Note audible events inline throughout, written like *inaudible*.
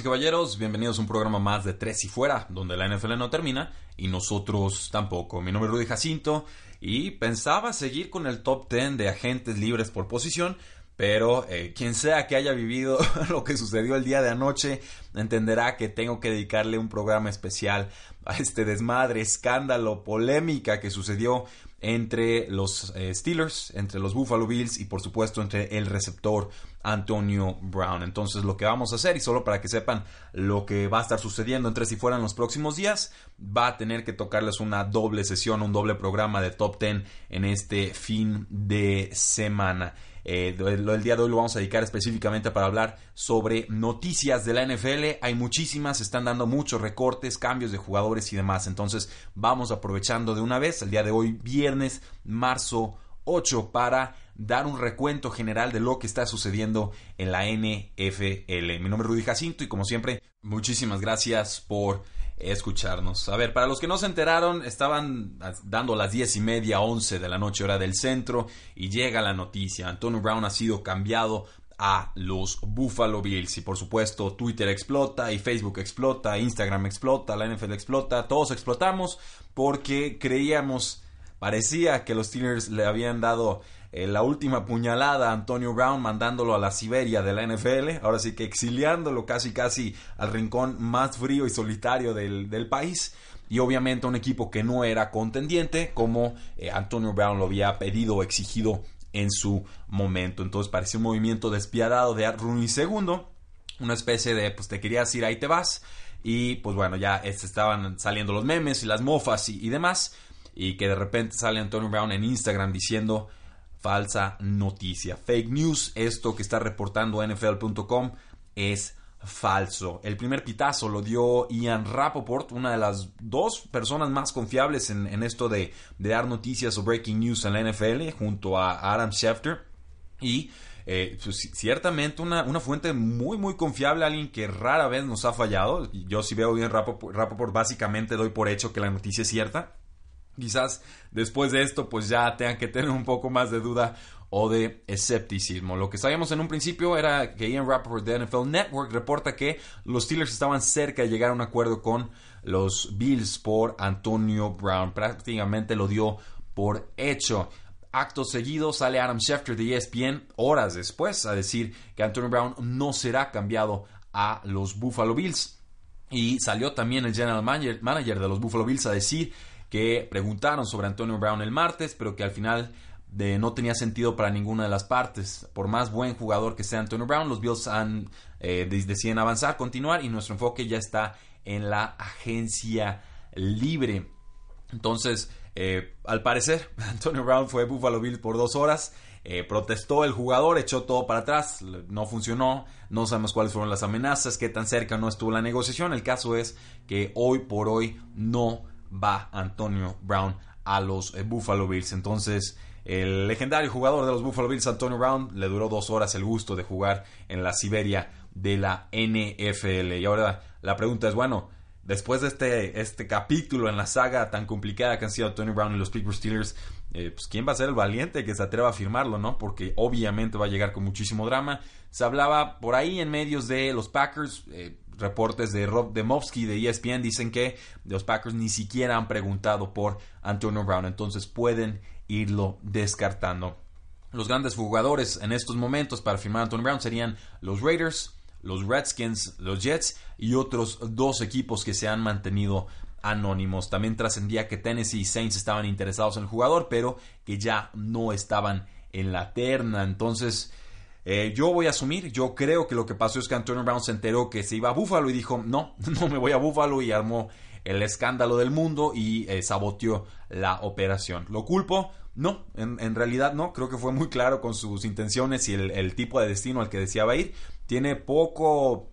Y caballeros, bienvenidos a un programa más de Tres y Fuera, donde la NFL no termina y nosotros tampoco. Mi nombre es Rudy Jacinto y pensaba seguir con el top 10 de agentes libres por posición, pero eh, quien sea que haya vivido *laughs* lo que sucedió el día de anoche entenderá que tengo que dedicarle un programa especial a este desmadre, escándalo, polémica que sucedió entre los eh, Steelers, entre los Buffalo Bills y por supuesto entre el receptor Antonio Brown. Entonces lo que vamos a hacer, y solo para que sepan lo que va a estar sucediendo entre si fueran los próximos días, va a tener que tocarles una doble sesión, un doble programa de top 10 en este fin de semana. Eh, el, día de hoy lo vamos a dedicar específicamente para hablar sobre noticias de la NFL. Hay muchísimas, están dando muchos recortes, cambios de jugadores y demás. Entonces vamos aprovechando de una vez el día de hoy, viernes, marzo 8, para dar un recuento general de lo que está sucediendo en la NFL. Mi nombre es Rudy Jacinto y como siempre, muchísimas gracias por escucharnos. A ver, para los que no se enteraron, estaban dando las diez y media, once de la noche hora del centro y llega la noticia. Antonio Brown ha sido cambiado a los Buffalo Bills y por supuesto Twitter explota y Facebook explota, Instagram explota, la NFL explota, todos explotamos porque creíamos, parecía que los Steelers le habían dado eh, la última puñalada a Antonio Brown mandándolo a la Siberia de la NFL, ahora sí que exiliándolo casi casi al rincón más frío y solitario del, país y obviamente un equipo que no era contendiente como eh, Antonio Brown lo había pedido o exigido en su momento. Entonces parecía un movimiento despiadado de Rooney II, una especie de pues te querías ir ahí te vas y pues bueno ya estaban saliendo los memes y las mofas y demás y que de repente sale Antonio Brown en Instagram diciendo falsa noticia. Fake news, esto que está reportando NFL.com es falso. El primer pitazo lo dio Ian Rapoport, una de las dos personas más confiables en, esto de, dar noticias o breaking news en la NFL, junto a Adam Schefter. Y eh, pues, ciertamente una, fuente muy, muy confiable, alguien que rara vez nos ha fallado. Yo si veo bien Rapoport, básicamente doy por hecho que la noticia es cierta. Quizás después de esto pues ya tengan que tener un poco más de duda o de escepticismo. Lo que sabíamos en un principio era que Ian Rappaport de NFL Network reporta que los Steelers estaban cerca de llegar a un acuerdo con los Bills por Antonio Brown. Prácticamente lo dio por hecho. Acto seguido sale Adam Schefter de ESPN horas después a decir que Antonio Brown no será cambiado a los Buffalo Bills. Y salió también el general manager de los Buffalo Bills a decir que preguntaron sobre Antonio Brown el martes, pero que al final de, no tenía sentido para ninguna de las partes. Por más buen jugador que sea Antonio Brown, los Bills han, eh, deciden avanzar, continuar y nuestro enfoque ya está en la agencia libre. Entonces, eh, al parecer, *laughs* Antonio Brown fue Buffalo Bills por dos horas. Eh, protestó el jugador, echó todo para atrás, no funcionó, no sabemos cuáles fueron las amenazas, qué tan cerca no estuvo la negociación. El caso es que hoy por hoy no va Antonio Brown a los eh, Buffalo Bills. Entonces, el legendario jugador de los Buffalo Bills, Antonio Brown, le duró dos horas el gusto de jugar en la Siberia de la NFL. Y ahora la pregunta es, bueno, después de este, este capítulo en la saga tan complicada que han sido Antonio Brown y los Pittsburgh Steelers, eh, pues quién va a ser el valiente que se atreva a firmarlo, ¿no? Porque obviamente va a llegar con muchísimo drama. Se hablaba por ahí en medios de los Packers, eh, reportes de Rob Demovsky de ESPN dicen que los Packers ni siquiera han preguntado por Antonio Brown, entonces pueden irlo descartando. Los grandes jugadores en estos momentos para firmar a Antonio Brown serían los Raiders, los Redskins, los Jets y otros dos equipos que se han mantenido anónimos. También trascendía que Tennessee y Saints estaban interesados en el jugador, pero que ya no estaban en la terna. Entonces, eh, yo voy a asumir, yo creo que lo que pasó es que Antonio Brown se enteró que se iba a Buffalo y dijo, no, *laughs* no me voy a Buffalo y armó el escándalo del mundo y eh, saboteó la operación. Lo culpo, No, en, realidad no. Creo que fue muy claro con sus intenciones y el, tipo de destino al que deseaba ir. Tiene poco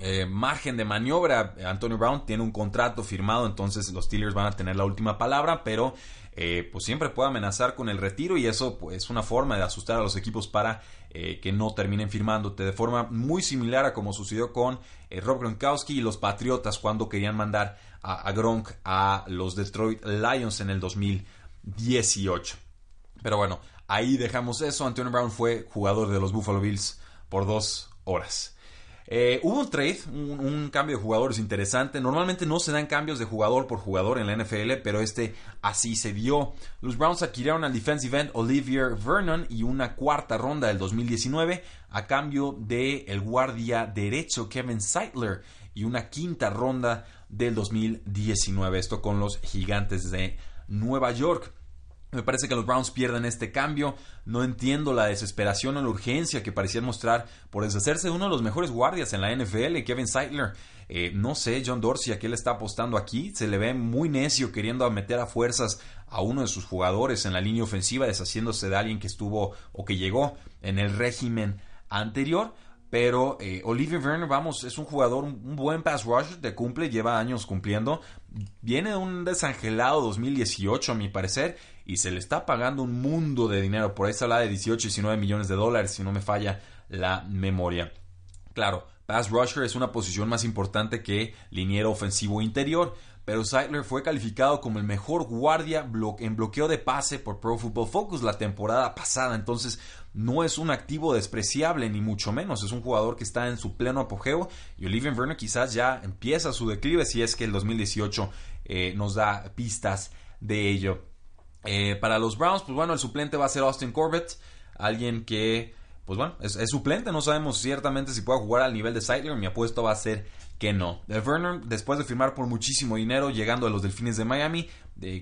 eh, margen de maniobra. Antonio Brown tiene un contrato firmado, entonces los Steelers van a tener la última palabra, pero eh, pues siempre puede amenazar con el retiro y eso pues, es una forma de asustar a los equipos para eh, que no terminen firmándote de forma muy similar a como sucedió con Rob Gronkowski y los Patriotas cuando querían mandar a, Gronk a los Detroit Lions en el 2000. 18. Pero bueno, ahí dejamos eso. Antonio Brown fue jugador de los Buffalo Bills por dos horas. Eh, hubo un trade, un, cambio de jugadores interesante. Normalmente no se dan cambios de jugador por jugador en la NFL, pero este así se dio. Los Browns adquirieron al defensive end Olivier Vernon y una cuarta ronda del 2019 a cambio de el guardia derecho Kevin Seidler y una quinta ronda del 2019. Esto con los gigantes de Nueva York. Me parece que los Browns pierden este cambio. No entiendo la desesperación o la urgencia que parecían mostrar por deshacerse de uno de los mejores guardias en la NFL, Kevin Seidler. Eh, no sé, John Dorsey, a qué le está apostando aquí. Se le ve muy necio queriendo meter a fuerzas a uno de sus jugadores en la línea ofensiva, deshaciéndose de alguien que estuvo o que llegó en el régimen anterior. Pero eh, Olivier Werner, vamos, es un jugador, un buen pass rush, de cumple, lleva años cumpliendo. Viene de un desangelado 2018, a mi parecer, y se le está pagando un mundo de dinero. Por ahí se habla de 18, 19 millones de dólares, si no me falla la memoria. Claro, pass rusher es una posición más importante que liniero ofensivo interior pero Seidler fue calificado como el mejor guardia en bloqueo de pase por Pro Football Focus la temporada pasada. Entonces, no es un activo despreciable, ni mucho menos. Es un jugador que está en su pleno apogeo y Olivier Werner quizás ya empieza su declive si es que el 2018 eh, nos da pistas de ello. Eh, para los Browns, pues bueno, el suplente va a ser Austin Corbett, alguien que, pues bueno, es, suplente. No sabemos ciertamente si puede jugar al nivel de Seidler. Mi apuesto va a ser que no. Werner, después de firmar por muchísimo dinero, llegando a los Delfines de Miami,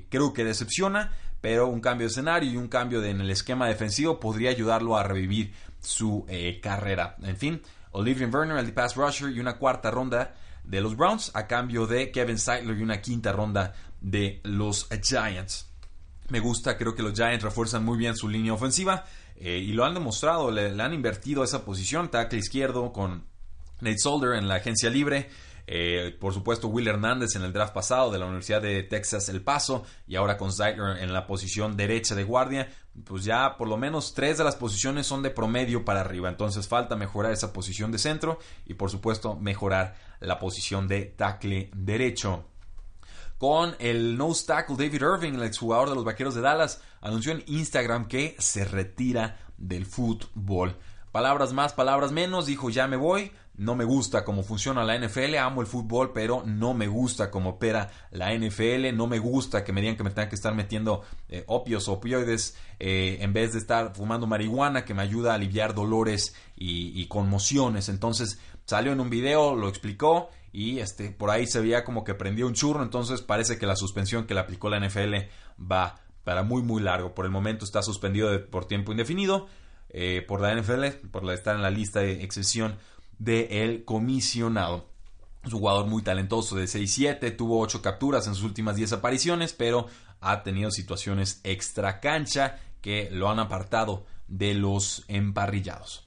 creo que decepciona pero un cambio de escenario y un cambio en el esquema defensivo podría ayudarlo a revivir su eh, carrera. En fin, Olivier Werner, el pass rusher y una cuarta ronda de los Browns a cambio de Kevin Seidler y una quinta ronda de los Giants. Me gusta, creo que los Giants refuerzan muy bien su línea ofensiva eh, y lo han demostrado, le, le han invertido esa posición, tackle izquierdo con Nate Solder en la agencia libre. Eh, por supuesto, Will Hernández en el draft pasado de la Universidad de Texas El Paso y ahora con Zeitler en la posición derecha de guardia. Pues ya por lo menos tres de las posiciones son de promedio para arriba. Entonces falta mejorar esa posición de centro y por supuesto mejorar la posición de tackle derecho con el nose tackle David Irving, el exjugador de los Vaqueros de Dallas, anunció en Instagram que se retira del fútbol. Palabras más, palabras menos, dijo ya me voy, no me gusta cómo funciona la NFL, amo el fútbol, pero no me gusta cómo opera la NFL, no me gusta que me digan que me tengan que estar metiendo eh, opios opioides eh, en vez de estar fumando marihuana que me ayuda a aliviar dolores y, conmociones. Entonces salió en un video, lo explicó y este, por ahí se veía como que prendió un churro, entonces parece que la suspensión que le aplicó la NFL va para muy muy largo. Por el momento está suspendido por tiempo indefinido eh, por la NFL, por estar en la lista de excepción del comisionado. Es un jugador muy talentoso de 6-7, tuvo 8 capturas en sus últimas 10 apariciones, pero ha tenido situaciones extra cancha que lo han apartado de los emparrillados.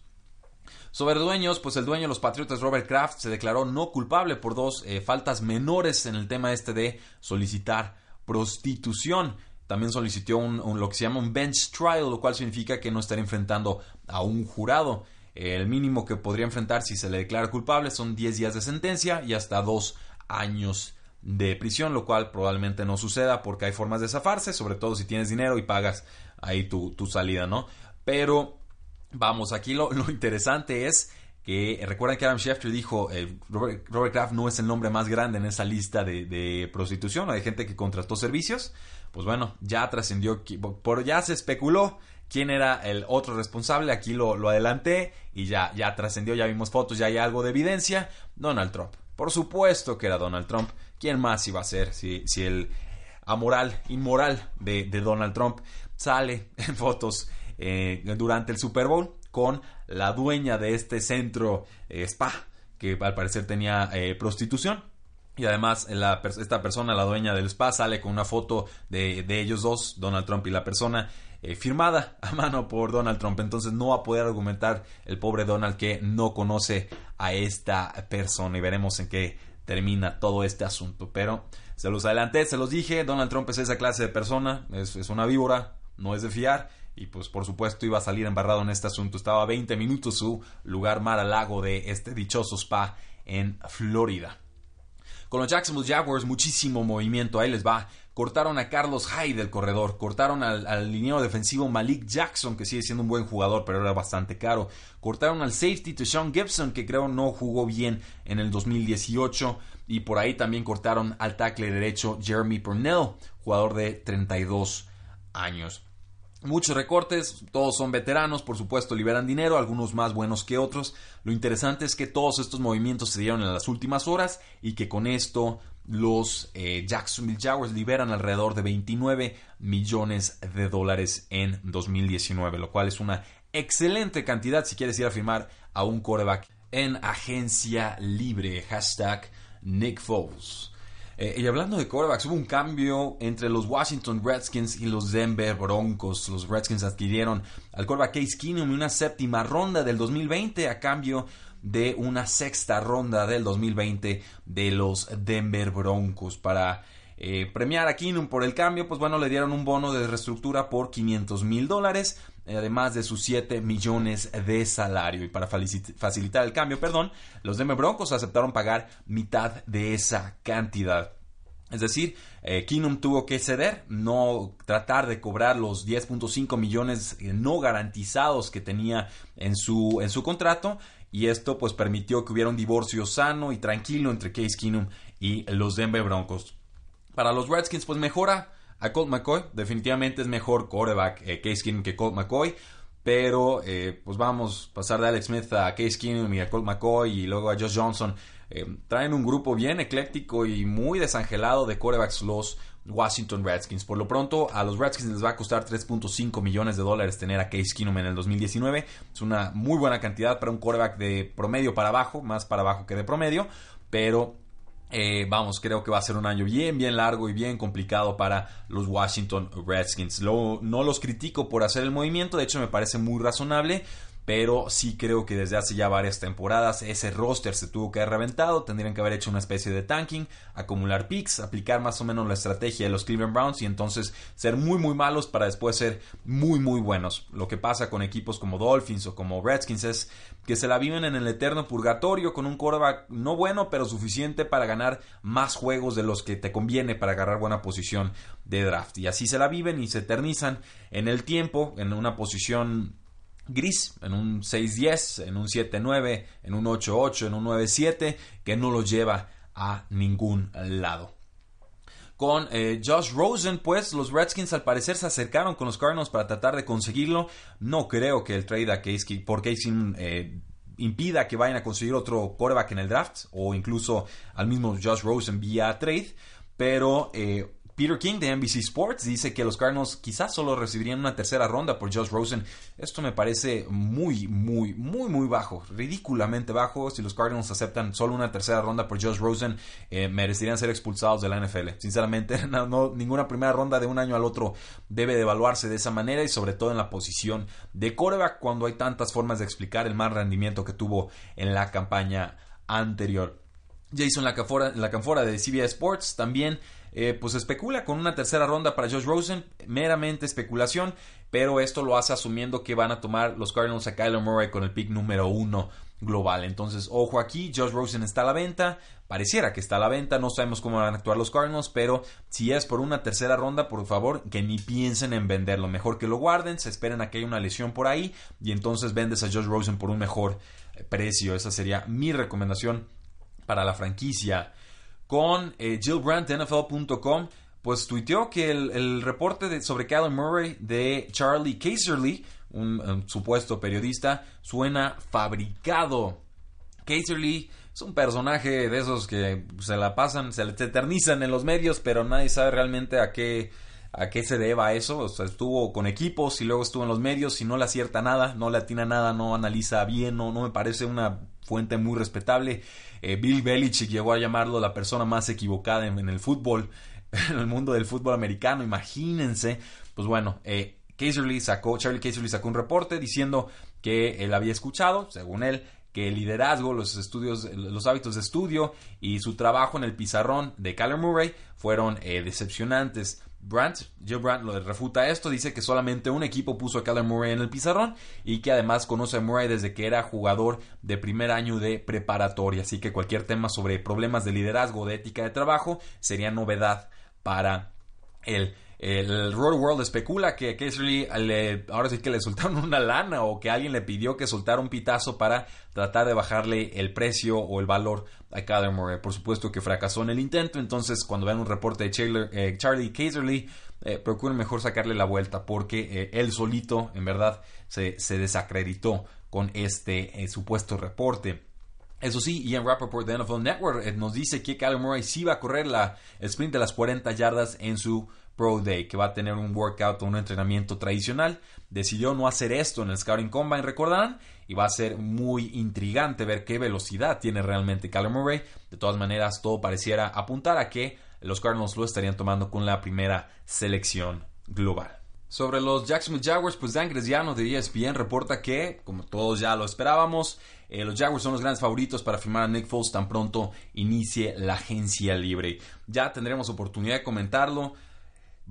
Sobre dueños, pues el dueño de los Patriotas, Robert Kraft, se declaró no culpable por dos eh, faltas menores en el tema este de solicitar prostitución. También solicitó un, lo que se llama un bench trial, lo cual significa que no estará enfrentando a un jurado. El mínimo que podría enfrentar si se le declara culpable son 10 días de sentencia y hasta 2 años de prisión, lo cual probablemente no suceda porque hay formas de zafarse, sobre todo si tienes dinero y pagas ahí tu, salida, ¿no? Pero vamos, aquí lo, interesante es que recuerden que Adam Schefter dijo Robert, Kraft no es el nombre más grande en esa lista de, prostitución de gente que contrató servicios pues bueno, ya trascendió, ya se especuló quién era el otro responsable, aquí lo, lo adelanté y ya, ya trascendió, ya vimos fotos, ya hay algo de evidencia, Donald Trump. Por supuesto que era Donald Trump. ¿Quién más iba a ser si, si el amoral, inmoral de, Donald Trump sale *laughs* en fotos eh, durante el Super Bowl con la dueña de este centro eh, spa que al parecer tenía eh, prostitución? Y además, esta persona, la dueña del spa, sale con una foto de, ellos dos, Donald Trump y la persona, eh, firmada a mano por Donald Trump. Entonces no va a poder argumentar el pobre Donald que no conoce a esta persona. Y veremos en qué termina todo este asunto. Pero se los adelanté, se los dije, Donald Trump es esa clase de persona, es, una víbora, no es de fiar. Y pues por supuesto iba a salir embarrado en este asunto. Estaba a 20 minutos su lugar mar al lago de este dichoso spa en Florida. Con los Jacksonville Jaguars, muchísimo movimiento. Ahí les va. Cortaron a Carlos Hyde del corredor. Cortaron al, al defensivo Malik Jackson, que sigue siendo un buen jugador, pero era bastante caro. Cortaron al safety Sean Gibson, que creo no jugó bien en el 2018. Y por ahí también cortaron al tackle derecho Jeremy Purnell, jugador de 32 años. Muchos recortes, todos son veteranos, por supuesto liberan dinero, algunos más buenos que otros. Lo interesante es que todos estos movimientos se dieron en las últimas horas y que con esto los eh, Jacksonville Jaguars liberan alrededor de 29 millones de dólares en 2019, lo cual es una excelente cantidad si quieres ir a firmar a un quarterback en agencia libre. Hashtag Nick Foles. Eh, y hablando de quarterbacks, hubo un cambio entre los Washington Redskins y los Denver Broncos. Los Redskins adquirieron al quarterback Case Keenum y una séptima ronda del 2020 a cambio de una sexta ronda del 2020 de los Denver Broncos para eh, premiar a Keenum por el cambio, pues bueno, le dieron un bono de reestructura por 500 mil dólares, además de sus 7 millones de salario. Y para facilitar el cambio, perdón, los Denver Broncos aceptaron pagar mitad de esa cantidad. Es decir, eh, Keenum tuvo que ceder, no tratar de cobrar los 10.5 millones eh, no garantizados que tenía en su, en su contrato. Y esto pues permitió que hubiera un divorcio sano y tranquilo entre Case Keenum y los Denver Broncos. Para los Redskins, pues mejora a Colt McCoy. Definitivamente es mejor quarterback eh, Case Keenum que Colt McCoy. Pero eh, pues vamos a pasar de Alex Smith a Case Keenum y a Colt McCoy y luego a Josh Johnson. Eh, traen un grupo bien ecléctico y muy desangelado de quarterbacks los Washington Redskins. Por lo pronto, a los Redskins les va a costar 3.5 millones de dólares tener a Case Keenum en el 2019. Es una muy buena cantidad para un quarterback de promedio para abajo, más para abajo que de promedio. Pero eh, vamos, creo que va a ser un año bien, bien largo y bien complicado para los Washington Redskins. no los critico por hacer el movimiento, de hecho me parece muy razonable pero sí creo que desde hace ya varias temporadas ese roster se tuvo que haber reventado, tendrían que haber hecho una especie de tanking, acumular picks, aplicar más o menos la estrategia de los Cleveland Browns y entonces ser muy muy malos para después ser muy muy buenos. Lo que pasa con equipos como Dolphins o como Redskins es que se la viven en el eterno purgatorio con un quarterback no bueno pero suficiente para ganar más juegos de los que te conviene para agarrar buena posición de draft y así se la viven y se eternizan en el tiempo en una posición gris, en un 6-10, en un 7-9, en un 8-8, en un 9-7, que no lo lleva a ningún lado. Con eh, Josh Rosen, pues los Redskins al parecer se acercaron con los Cardinals para tratar de conseguirlo. No creo que el trade a Case, por Casey eh, impida que vayan a conseguir otro quarterback en el draft o incluso al mismo Josh Rosen vía trade. Pero eh, Peter King de NBC Sports dice que los Cardinals quizás solo recibirían una tercera ronda por Josh Rosen. Esto me parece muy, muy, muy, muy bajo, ridículamente bajo. Si los Cardinals aceptan solo una tercera ronda por Josh Rosen, eh, merecerían ser expulsados de la NFL. Sinceramente, *laughs* no, ninguna primera ronda de un año al otro debe de evaluarse de esa manera y sobre todo en la posición de quarterback cuando hay tantas formas de explicar el mal rendimiento que tuvo en la campaña anterior. Jason Lacanfora de CBS Sports también eh, pues especula con una tercera ronda para Josh Rosen, meramente especulación, pero esto lo hace asumiendo que van a tomar los Cardinals a Kyler Murray con el pick número uno global. Entonces, ojo aquí, Josh Rosen está a la venta, pareciera que está a la venta, no sabemos cómo van a actuar los Cardinals, pero si es por una tercera ronda, por favor, que ni piensen en venderlo, mejor que lo guarden, se esperen a que haya una lesión por ahí y entonces vendes a Josh Rosen por un mejor precio. Esa sería mi recomendación para la franquicia con eh, Jill Brandt NFL.com, pues tuiteó que el, reporte sobre Kyler Murray de Charlie Caserly, un, supuesto periodista, suena fabricado. Caserly es un personaje de esos que se la pasan, se eternizan en los medios, pero nadie sabe realmente a qué a qué se deba eso. O sea, estuvo con equipos y luego estuvo en los medios y no le acierta nada, no le atina nada, no analiza bien, no, no me parece una fuente muy respetable. Eh, Bill Belichick llegó a llamarlo la persona más equivocada en, el fútbol, *laughs* en el mundo del fútbol americano, imagínense. Pues bueno, eh, sacó, Charlie Caserly sacó un reporte diciendo que él había escuchado, según él, que el liderazgo, los estudios, los hábitos de estudio y su trabajo en el pizarrón de Kyler Murray fueron eh, decepcionantes. Brandt, Joe Brandt lo refuta esto, dice que solamente un equipo puso a Kyler Murray en el pizarrón y que además conoce a Murray desde que era jugador de primer año de preparatoria, así que cualquier tema sobre problemas de liderazgo de ética de trabajo sería novedad para él. El Road World especula que Casey le, ahora sí que le soltaron *laughs* una lana o que alguien le pidió que soltara un pitazo para tratar de bajarle el precio o el valor a Murray. Por supuesto que fracasó en el intento, entonces cuando vean un reporte de eh, Charlie eh, procuren mejor sacarle la vuelta porque eh, él solito, en verdad, se, desacreditó con este supuesto reporte. Eso sí, Ian Rappaport de NFL Network nos dice que Kyler Murray sí va a correr la sprint de las 40 yardas en su Pro Day, que va a tener un workout o un entrenamiento tradicional. Decidió no hacer esto en el Scouting Combine, recordarán, y va a ser muy intrigante ver qué velocidad tiene realmente Kyler Murray. De todas maneras, todo pareciera apuntar a que los Cardinals lo estarían tomando con la primera selección global. Sobre los Jacksonville Jaguars, pues Dan Gresiano de ESPN reporta que, como todos ya lo esperábamos, eh, los Jaguars son los grandes favoritos para firmar a Nick Foles tan pronto inicie la agencia libre. Ya tendremos oportunidad de comentarlo.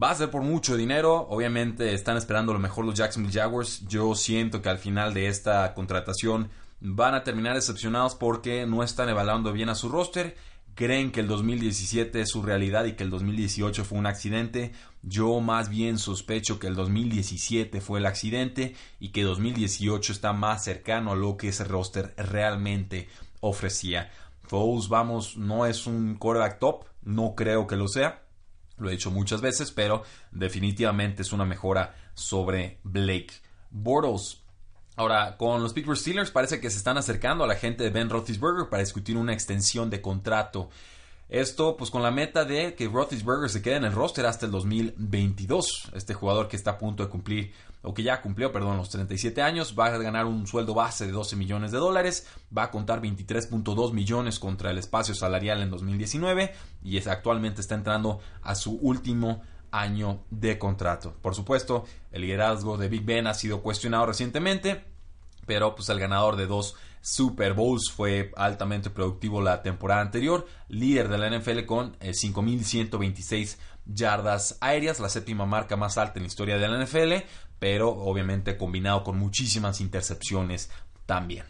Va a ser por mucho dinero. Obviamente están esperando lo mejor los Jacksonville Jaguars. Yo siento que al final de esta contratación van a terminar decepcionados porque no están evaluando bien a su roster. Creen que el 2017 es su realidad y que el 2018 fue un accidente. Yo más bien sospecho que el 2017 fue el accidente y que 2018 está más cercano a lo que ese roster realmente ofrecía. Foles, vamos, no es un quarterback top, no creo que lo sea lo he dicho muchas veces, pero definitivamente es una mejora sobre Blake Bortles. Ahora, con los Pittsburgh Steelers parece que se están acercando a la gente de Ben Roethlisberger para discutir una extensión de contrato. Esto, pues con la meta de que Roethlisberger se quede en el roster hasta el 2022. Este jugador que está a punto de cumplir, o que ya cumplió, perdón, los 37 años, va a ganar un sueldo base de 12 millones de dólares, va a contar 23.2 millones contra el espacio salarial en 2019 y es, actualmente está entrando a su último año de contrato. Por supuesto, el liderazgo de Big Ben ha sido cuestionado recientemente, pero pues el ganador de dos Super Bowls fue altamente productivo la temporada anterior, líder de la NFL con 5.126 eh, yardas aéreas, la séptima marca más alta en la historia de la NFL, pero obviamente combinado con muchísimas intercepciones también.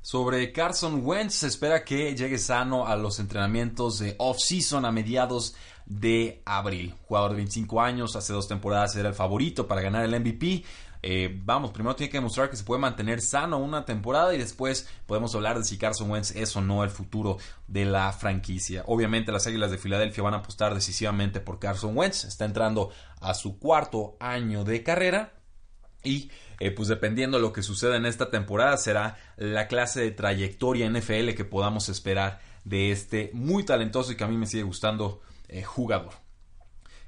Sobre Carson Wentz, se espera que llegue sano a los entrenamientos de off-season a mediados de abril. Jugador de 25 años, hace dos temporadas era el favorito para ganar el MVP. Eh, vamos, primero tiene que demostrar que se puede mantener sano una temporada y después podemos hablar de si Carson Wentz es o no el futuro de la franquicia. Obviamente las Águilas de Filadelfia van a apostar decisivamente por Carson Wentz. Está entrando a su cuarto año de carrera y eh, pues dependiendo de lo que suceda en esta temporada será la clase de trayectoria NFL que podamos esperar de este muy talentoso y que a mí me sigue gustando eh, jugador.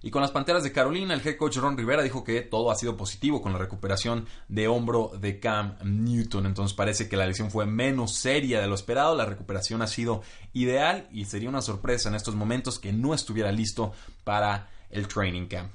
Y con las Panteras de Carolina, el head coach Ron Rivera dijo que todo ha sido positivo con la recuperación de hombro de Cam Newton. Entonces parece que la lesión fue menos seria de lo esperado. La recuperación ha sido ideal y sería una sorpresa en estos momentos que no estuviera listo para el training camp.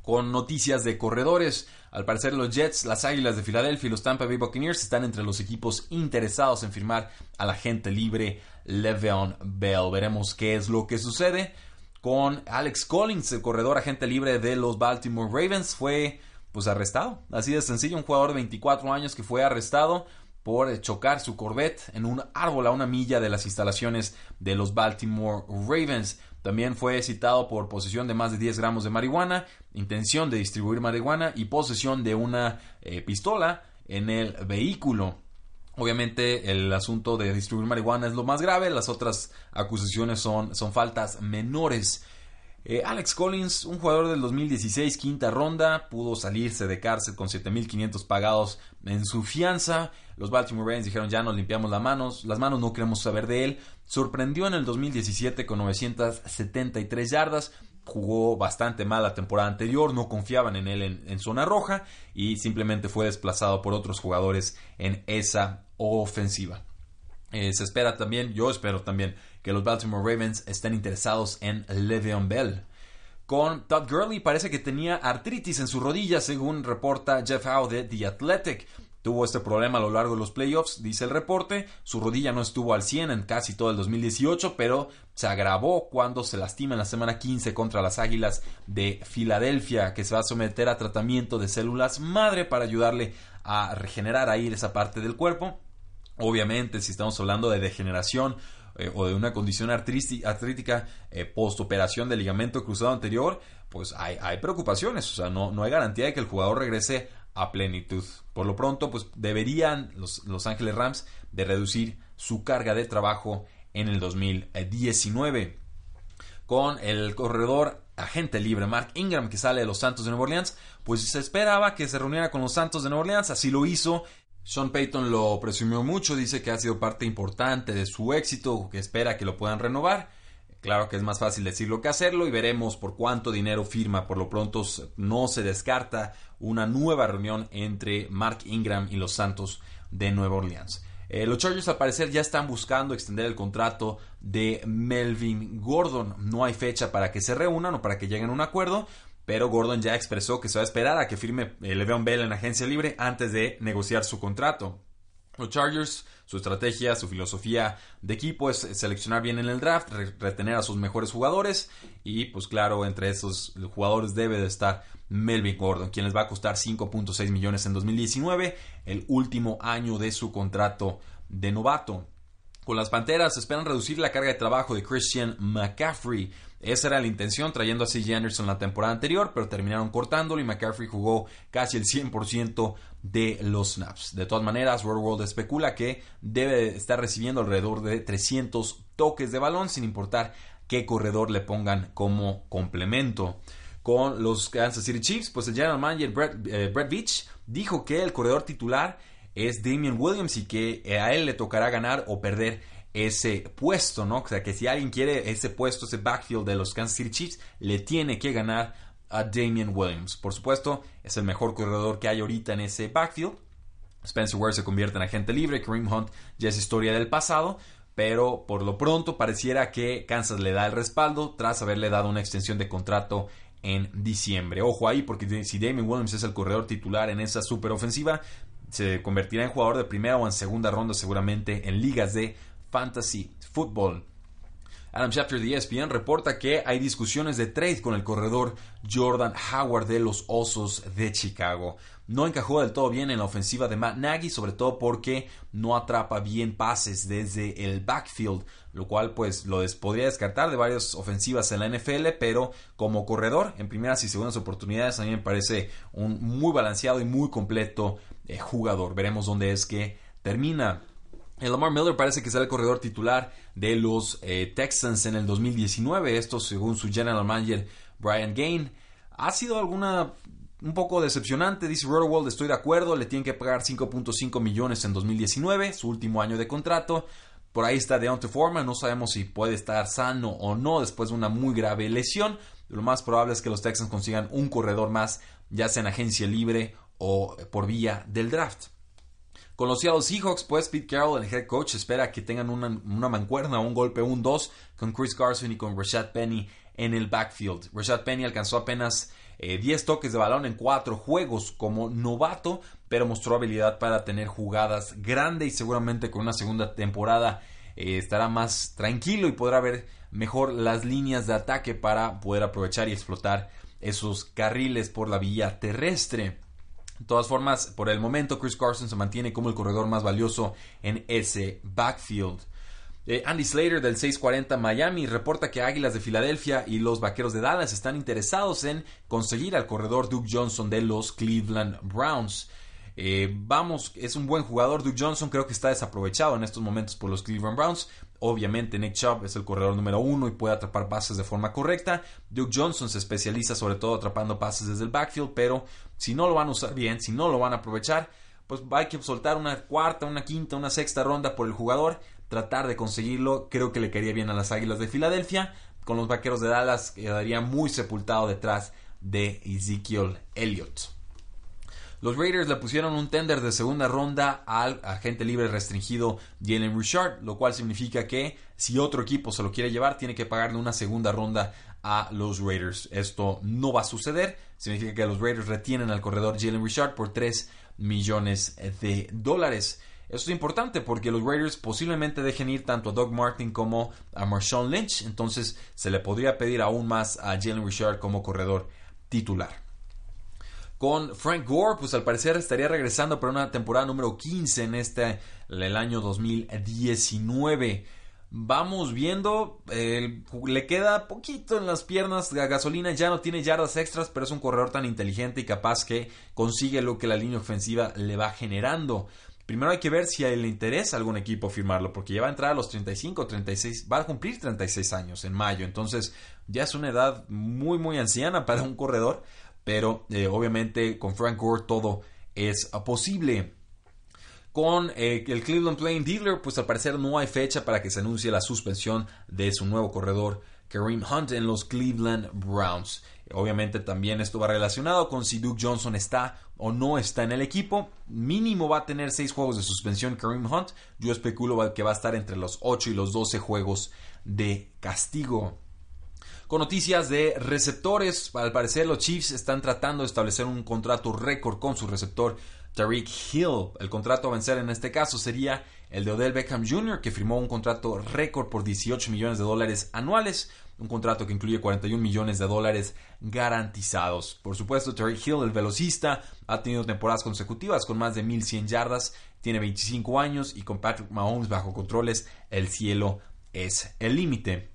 Con noticias de corredores, al parecer los Jets, las Águilas de Filadelfia y los Tampa Bay Buccaneers están entre los equipos interesados en firmar al agente libre Le'Veon Bell. Veremos qué es lo que sucede con Alex Collins, el corredor agente libre de los Baltimore Ravens, fue pues arrestado. Así de sencillo, un jugador de 24 años que fue arrestado por chocar su Corvette en un árbol a una milla de las instalaciones de los Baltimore Ravens. También fue citado por posesión de más de 10 gramos de marihuana, intención de distribuir marihuana y posesión de una eh, pistola en el vehículo. Obviamente el asunto de distribuir marihuana es lo más grave, las otras acusaciones son, son faltas menores. Eh, Alex Collins, un jugador del 2016, quinta ronda, pudo salirse de cárcel con 7.500 pagados en su fianza. Los Baltimore Ravens dijeron ya nos limpiamos las manos, las manos no queremos saber de él. Sorprendió en el 2017 con 973 yardas, jugó bastante mal la temporada anterior, no confiaban en él en, zona roja y simplemente fue desplazado por otros jugadores en esa ofensiva. Eh, se espera también, yo espero también, que los Baltimore Ravens estén interesados en Le'Veon Bell. Con Todd Gurley parece que tenía artritis en su rodilla, según reporta Jeff Howe de The Athletic. Tuvo este problema a lo largo de los playoffs, dice el reporte. Su rodilla no estuvo al 100 en casi todo el 2018, pero se agravó cuando se lastima en la semana 15 contra las Águilas de Filadelfia, que se va a someter a tratamiento de células madre para ayudarle a regenerar ahí esa parte del cuerpo. Obviamente, si estamos hablando de degeneración eh, o de una condición artrítica eh, post-operación del ligamento cruzado anterior, pues hay, hay, preocupaciones. O sea, no, no hay garantía de que el jugador regrese a plenitud. Por lo pronto, pues deberían los Los Ángeles Rams de reducir su carga de trabajo en el 2019. Con el corredor agente libre Mark Ingram que sale de los Santos de Nueva Orleans, pues se esperaba que se reuniera con los Santos de Nueva Orleans, así lo hizo. Sean Payton lo presumió mucho, dice que ha sido parte importante de su éxito, que espera que lo puedan renovar. Claro que es más fácil decirlo que hacerlo y veremos por cuánto dinero firma. Por lo pronto no se descarta una nueva reunión entre Mark Ingram y los Santos de Nueva Orleans. Eh, los Chargers al parecer ya están buscando extender el contrato de Melvin Gordon. No hay fecha para que se reúnan o para que lleguen a un acuerdo, pero Gordon ya expresó que se va a esperar a que firme el Le'Veon Bell en agencia libre antes de negociar su contrato. Los Chargers, su estrategia, su filosofía de equipo es seleccionar bien en el draft, retener a sus mejores jugadores y pues claro, entre esos jugadores debe de estar Melvin Gordon, quien les va a costar 5.6 millones en 2019, el último año de su contrato de novato. Con las Panteras esperan reducir la carga de trabajo de Christian McCaffrey. Esa era la intención, trayendo a C.J. Anderson la temporada anterior, pero terminaron cortándolo y McCaffrey jugó casi el 100% de los snaps. De todas maneras, World World especula que debe estar recibiendo alrededor de 300 toques de balón, sin importar qué corredor le pongan como complemento. Con los Kansas City Chiefs, pues el general manager Brett, eh, Brett Beach dijo que el corredor titular es Damian Williams y que a él le tocará ganar o perder ese puesto, ¿no? O sea, que si alguien quiere ese puesto, ese backfield de los Kansas City Chiefs, le tiene que ganar a Damian Williams. Por supuesto, es el mejor corredor que hay ahorita en ese backfield. Spencer Ware se convierte en agente libre, Kareem Hunt ya es historia del pasado, pero por lo pronto pareciera que Kansas le da el respaldo tras haberle dado una extensión de contrato en diciembre. Ojo ahí, porque si Damian Williams es el corredor titular en esa superofensiva, se convertirá en jugador de primera o en segunda ronda seguramente en ligas de fantasy football. Adam Schefter de ESPN reporta que hay discusiones de trade con el corredor Jordan Howard de los Osos de Chicago. No encajó del todo bien en la ofensiva de Matt Nagy, sobre todo porque no atrapa bien pases desde el backfield, lo cual pues lo podría descartar de varias ofensivas en la NFL, pero como corredor en primeras y segundas oportunidades a mí me parece un muy balanceado y muy completo eh, jugador. Veremos dónde es que termina. El Lamar Miller parece que será el corredor titular de los eh, Texans en el 2019. Esto según su general manager Brian Gain. Ha sido alguna un poco decepcionante, dice World estoy de acuerdo, le tienen que pagar 5.5 millones en 2019, su último año de contrato. Por ahí está Deontay Foreman, no sabemos si puede estar sano o no después de una muy grave lesión. Lo más probable es que los Texans consigan un corredor más, ya sea en agencia libre o por vía del draft. Con los Seahawks, pues Pete Carroll, el head coach, espera que tengan una, mancuerna, un golpe, un 2 con Chris Carson y con Rashad Penny en el backfield. Rashad Penny alcanzó apenas 10 eh, toques de balón en 4 juegos como novato, pero mostró habilidad para tener jugadas grandes y seguramente con una segunda temporada eh, estará más tranquilo y podrá ver mejor las líneas de ataque para poder aprovechar y explotar esos carriles por la vía terrestre. De todas formas, por el momento Chris Carson se mantiene como el corredor más valioso en ese backfield. Eh, Andy Slater del 640 Miami reporta que Águilas de Filadelfia y los Vaqueros de Dallas están interesados en conseguir al corredor Duke Johnson de los Cleveland Browns. Eh, vamos, es un buen jugador. Duke Johnson creo que está desaprovechado en estos momentos por los Cleveland Browns. Obviamente Nick Chubb es el corredor número uno y puede atrapar pases de forma correcta. Duke Johnson se especializa sobre todo atrapando pases desde el backfield, pero si no lo van a usar bien, si no lo van a aprovechar, pues hay que soltar una cuarta, una quinta, una sexta ronda por el jugador, tratar de conseguirlo. Creo que le quedaría bien a las Águilas de Filadelfia. Con los Vaqueros de Dallas quedaría muy sepultado detrás de Ezekiel Elliott. Los Raiders le pusieron un tender de segunda ronda al agente libre restringido Jalen Richard, lo cual significa que si otro equipo se lo quiere llevar, tiene que pagarle una segunda ronda a los Raiders. Esto no va a suceder. Significa que los Raiders retienen al corredor Jalen Richard por 3 millones de dólares. Esto es importante porque los Raiders posiblemente dejen ir tanto a Doug Martin como a Marshawn Lynch. Entonces se le podría pedir aún más a Jalen Richard como corredor titular con Frank Gore, pues al parecer estaría regresando para una temporada número 15 en este, el año 2019. Vamos viendo, le queda poquito en las piernas, la gasolina ya no tiene yardas extras, pero es un corredor tan inteligente y capaz que consigue lo que la línea ofensiva le va generando. Primero hay que ver si le interesa a algún equipo firmarlo, porque ya va a entrar a los 35, 36, va a cumplir 36 años en mayo, entonces ya es una edad muy, muy anciana para un corredor pero eh, obviamente con Frank Gore todo es posible. Con eh, el Cleveland Plain Dealer, pues al parecer no hay fecha para que se anuncie la suspensión de su nuevo corredor Kareem Hunt en los Cleveland Browns. Obviamente también esto va relacionado con si Duke Johnson está o no está en el equipo. Mínimo va a tener 6 juegos de suspensión Kareem Hunt. Yo especulo que va a estar entre los 8 y los 12 juegos de castigo. Con noticias de receptores, al parecer los Chiefs están tratando de establecer un contrato récord con su receptor Tariq Hill. El contrato a vencer en este caso sería el de Odell Beckham Jr., que firmó un contrato récord por 18 millones de dólares anuales, un contrato que incluye 41 millones de dólares garantizados. Por supuesto, Tariq Hill, el velocista, ha tenido temporadas consecutivas con más de 1100 yardas, tiene 25 años y con Patrick Mahomes bajo controles, el cielo es el límite.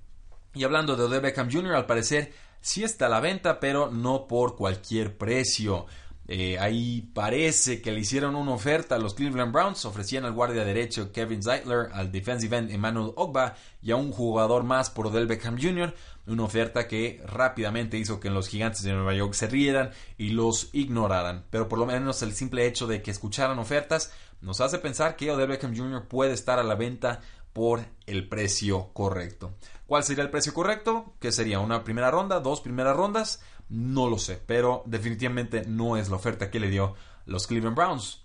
Y hablando de Odell Beckham Jr., al parecer sí está a la venta, pero no por cualquier precio. Eh, ahí parece que le hicieron una oferta a los Cleveland Browns, ofrecían al guardia derecho Kevin Zeitler, al defensive end Emmanuel Ogba y a un jugador más por Odell Beckham Jr., una oferta que rápidamente hizo que los gigantes de Nueva York se rieran y los ignoraran. Pero por lo menos el simple hecho de que escucharan ofertas nos hace pensar que Odell Beckham Jr. puede estar a la venta por el precio correcto. ¿Cuál sería el precio correcto? ¿Qué sería? ¿Una primera ronda? ¿Dos primeras rondas? No lo sé, pero definitivamente no es la oferta que le dio los Cleveland Browns.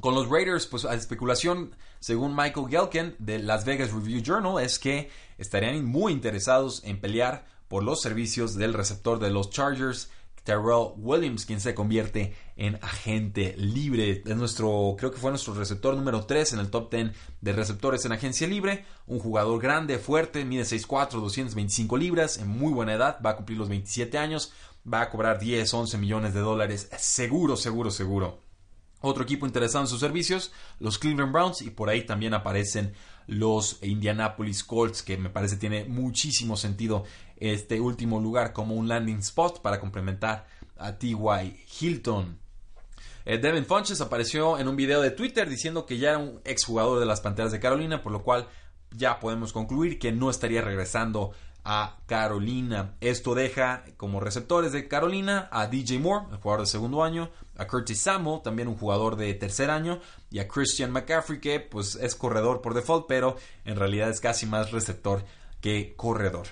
Con los Raiders, pues la especulación, según Michael Gelken de Las Vegas Review Journal, es que estarían muy interesados en pelear por los servicios del receptor de los Chargers, Terrell Williams, quien se convierte en agente libre. Es nuestro, creo que fue nuestro receptor número 3 en el top 10 de receptores en agencia libre. Un jugador grande, fuerte, mide 6'4, 225 libras, en muy buena edad, va a cumplir los 27 años, va a cobrar 10, 11 millones de dólares, seguro, seguro, seguro. Otro equipo interesado en sus servicios, los Cleveland Browns, y por ahí también aparecen los Indianapolis Colts, que me parece tiene muchísimo sentido este último lugar como un landing spot para complementar a T.Y. Hilton. Eh, Devin Funches apareció en un video de Twitter diciendo que ya era un exjugador de las Panteras de Carolina, por lo cual ya podemos concluir que no estaría regresando a Carolina. Esto deja como receptores de Carolina a DJ Moore, el jugador de segundo año, a Curtis Samuel, también un jugador de tercer año, y a Christian McCaffrey, que pues es corredor por default, pero en realidad es casi más receptor que corredor.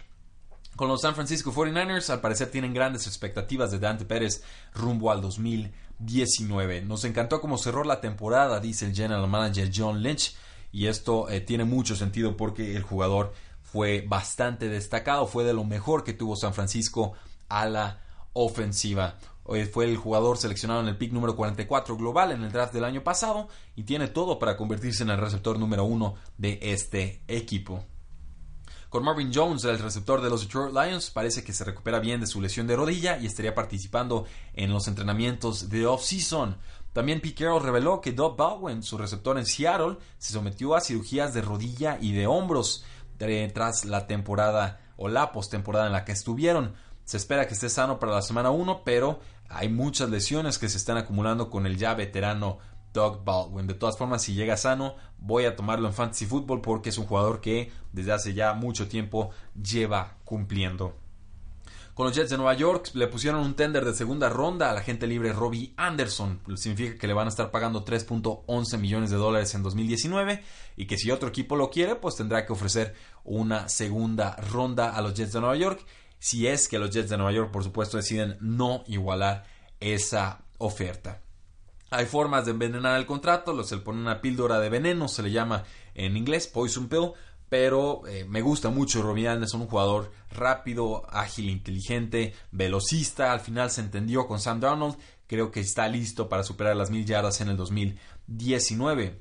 Con los San Francisco 49ers, al parecer tienen grandes expectativas de Dante Pérez rumbo al 2019. Nos encantó cómo cerró la temporada, dice el general manager John Lynch, y esto eh, tiene mucho sentido porque el jugador fue bastante destacado, fue de lo mejor que tuvo San Francisco a la ofensiva. Hoy fue el jugador seleccionado en el pick número 44 global en el draft del año pasado y tiene todo para convertirse en el receptor número uno de este equipo. Con Marvin Jones, el receptor de los Detroit Lions, parece que se recupera bien de su lesión de rodilla y estaría participando en los entrenamientos de off-season. También Carroll reveló que Doug Baldwin, su receptor en Seattle, se sometió a cirugías de rodilla y de hombros tras la temporada o la postemporada en la que estuvieron. Se espera que esté sano para la semana 1, pero hay muchas lesiones que se están acumulando con el ya veterano Doug Baldwin. De todas formas, si llega sano, voy a tomarlo en Fantasy Football porque es un jugador que desde hace ya mucho tiempo lleva cumpliendo. Con los Jets de Nueva York le pusieron un tender de segunda ronda al agente libre Robbie Anderson. Significa que le van a estar pagando 3.11 millones de dólares en 2019 y que si otro equipo lo quiere, pues tendrá que ofrecer una segunda ronda a los Jets de Nueva York. Si es que los Jets de Nueva York, por supuesto, deciden no igualar esa oferta. Hay formas de envenenar el contrato, se le pone una píldora de veneno, se le llama en inglés poison pill, pero eh, me gusta mucho Robbie es un jugador rápido, ágil, inteligente, velocista, al final se entendió con Sam Darnold, creo que está listo para superar las mil yardas en el 2019.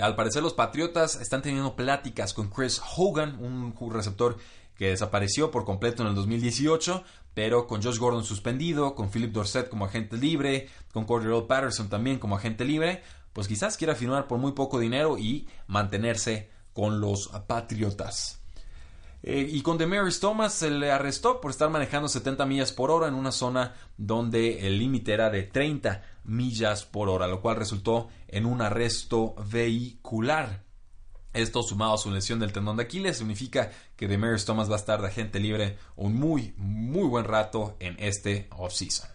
Al parecer los Patriotas están teniendo pláticas con Chris Hogan, un receptor que desapareció por completo en el 2018, pero con Josh Gordon suspendido, con Philip Dorset como agente libre, con Cordero Patterson también como agente libre, pues quizás quiera firmar por muy poco dinero y mantenerse con los Patriotas. Eh, y con Demaris Thomas se le arrestó por estar manejando 70 millas por hora en una zona donde el límite era de 30 millas por hora, lo cual resultó en un arresto vehicular. Esto sumado a su lesión del tendón de Aquiles significa que Demarius Thomas va a estar de agente libre un muy, muy buen rato en este offseason.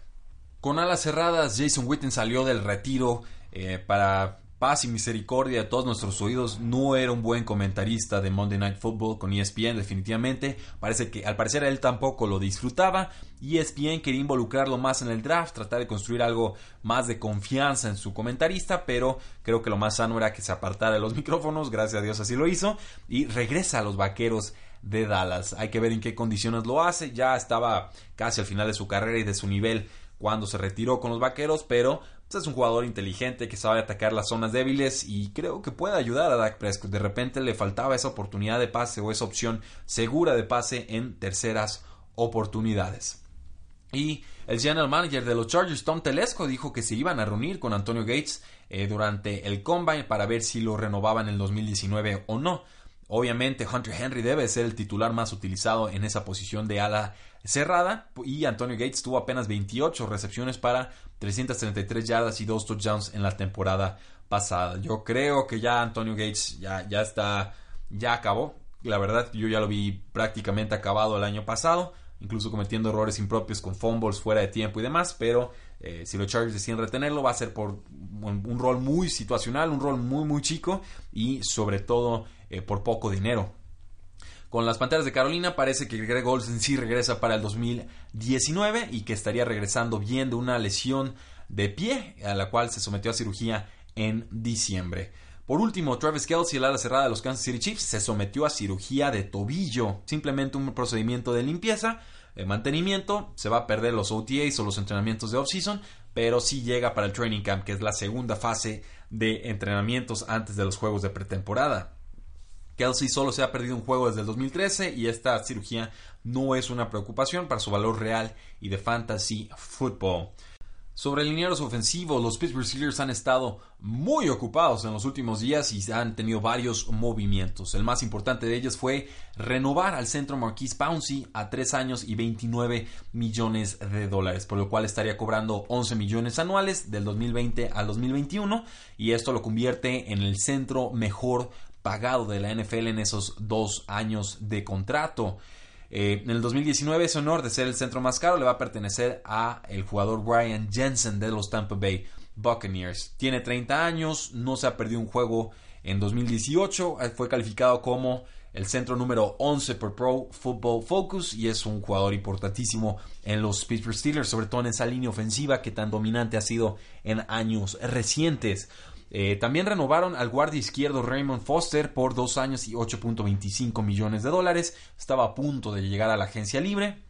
Con alas cerradas, Jason Witten salió del retiro eh, para paz y misericordia de todos nuestros oídos, no era un buen comentarista de Monday Night Football con ESPN, definitivamente. Parece que al parecer él tampoco lo disfrutaba. ESPN quería involucrarlo más en el draft, tratar de construir algo más de confianza en su comentarista, pero creo que lo más sano era que se apartara de los *laughs* micrófonos, gracias a Dios así lo hizo, y regresa a los vaqueros de Dallas. Hay que ver en qué condiciones lo hace, ya estaba casi al final de su carrera y de su nivel cuando se retiró con los vaqueros, pero es un jugador inteligente que sabe atacar las zonas débiles y creo que puede ayudar a Dak Prescott. De repente le faltaba esa oportunidad de pase o esa opción segura de pase en terceras oportunidades. Y el general manager de los Chargers, Tom Telesco, dijo que se iban a reunir con Antonio Gates eh, durante el combine para ver si lo renovaban en el 2019 o no. Obviamente Hunter Henry debe ser el titular más utilizado en esa posición de ala cerrada y Antonio Gates tuvo apenas 28 recepciones para 333 yardas y 2 touchdowns en la temporada pasada. Yo creo que ya Antonio Gates ya, ya está, ya acabó. La verdad, yo ya lo vi prácticamente acabado el año pasado, incluso cometiendo errores impropios con fumbles fuera de tiempo y demás, pero eh, si los Chargers deciden retenerlo, va a ser por un, rol muy situacional, un rol muy, muy chico y sobre todo eh, por poco dinero. Con las Panteras de Carolina parece que Greg Olsen sí regresa para el 2019 y que estaría regresando bien de una lesión de pie a la cual se sometió a cirugía en diciembre. Por último, Travis Kelsey, el ala cerrada de los Kansas City Chiefs, se sometió a cirugía de tobillo, simplemente un procedimiento de limpieza, de mantenimiento, se va a perder los OTAs o los entrenamientos de offseason, pero sí llega para el training camp, que es la segunda fase de entrenamientos antes de los juegos de pretemporada. Kelsey solo se ha perdido un juego desde el 2013 y esta cirugía no es una preocupación para su valor real y de fantasy football. Sobre linieros ofensivos, los Pittsburgh Steelers han estado muy ocupados en los últimos días y han tenido varios movimientos. El más importante de ellos fue renovar al centro Marquise Pouncey a 3 años y 29 millones de dólares, por lo cual estaría cobrando 11 millones anuales del 2020 al 2021 y esto lo convierte en el centro mejor pagado de la NFL en esos dos años de contrato. Eh, en el 2019 ese honor de ser el centro más caro le va a pertenecer a el jugador Brian Jensen de los Tampa Bay Buccaneers. Tiene 30 años, no se ha perdido un juego en 2018, eh, fue calificado como el centro número 11 por Pro Football Focus y es un jugador importantísimo en los Pittsburgh Steelers, sobre todo en esa línea ofensiva que tan dominante ha sido en años recientes. Eh, también renovaron al guardia izquierdo Raymond Foster por dos años y 8.25 millones de dólares. Estaba a punto de llegar a la agencia libre.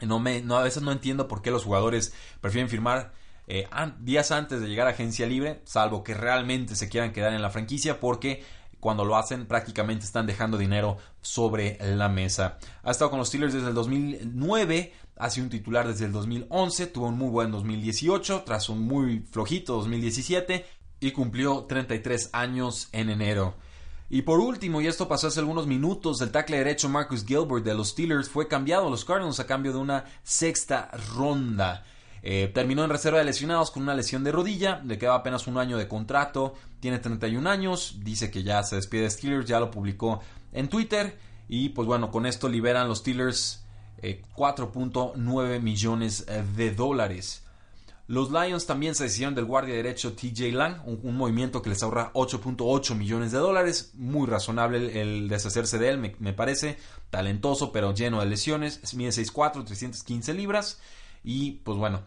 No me, a veces no entiendo por qué los jugadores prefieren firmar eh, días antes de llegar a agencia libre, salvo que realmente se quieran quedar en la franquicia, porque cuando lo hacen prácticamente están dejando dinero sobre la mesa. Ha estado con los Steelers desde el 2009, ha sido un titular desde el 2011, tuvo un muy buen 2018, tras un muy flojito 2017, y cumplió 33 años en enero. Y por último, y esto pasó hace algunos minutos, el tackle derecho Marcus Gilbert de los Steelers fue cambiado a los Cardinals a cambio de una sexta ronda. Eh, terminó en reserva de lesionados con una lesión de rodilla, le queda apenas un año de contrato, tiene 31 años, dice que ya se despide de Steelers, ya lo publicó en Twitter y pues bueno, con esto liberan los Steelers 4.9 eh, millones de dólares. Los Lions también se decidieron del guardia derecho TJ Lang, un, movimiento que les ahorra 8.8 millones de dólares. Muy razonable el, deshacerse de él, me, parece. Talentoso, pero lleno de lesiones. Mide 6'4, 315 libras. Y pues bueno,